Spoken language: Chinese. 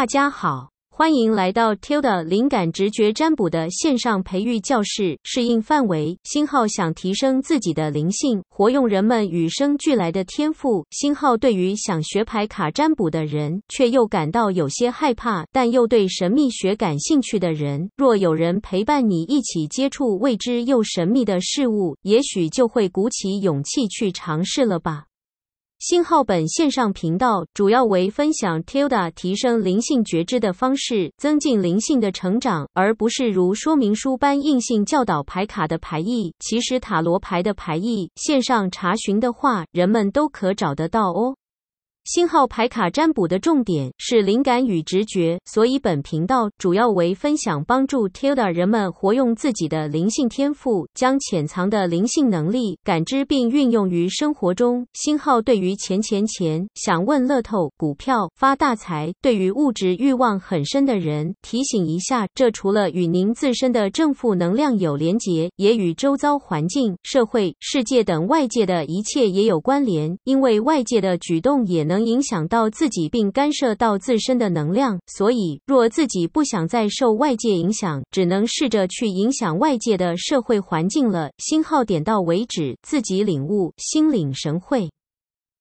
大家好，欢迎来到 Tilda 灵感直觉占卜的线上培育教室。适应范围：星号想提升自己的灵性，活用人们与生俱来的天赋。星号对于想学牌卡占卜的人，却又感到有些害怕，但又对神秘学感兴趣的人，若有人陪伴你一起接触未知又神秘的事物，也许就会鼓起勇气去尝试了吧。信号本线上频道主要为分享 Tilda 提升灵性觉知的方式，增进灵性的成长，而不是如说明书般硬性教导牌卡的牌意。其实塔罗牌的牌意，线上查询的话，人们都可找得到哦。星号牌卡占卜的重点是灵感与直觉，所以本频道主要为分享帮助 Tilda 人们活用自己的灵性天赋，将潜藏的灵性能力感知并运用于生活中。星号对于钱钱钱，想问乐透、股票、发大财，对于物质欲望很深的人，提醒一下，这除了与您自身的正负能量有连结，也与周遭环境、社会、世界等外界的一切也有关联，因为外界的举动也能影响到自己并干涉到自身的能量，所以若自己不想再受外界影响，只能试着去影响外界的社会环境了。星号点到为止，自己领悟，心领神会。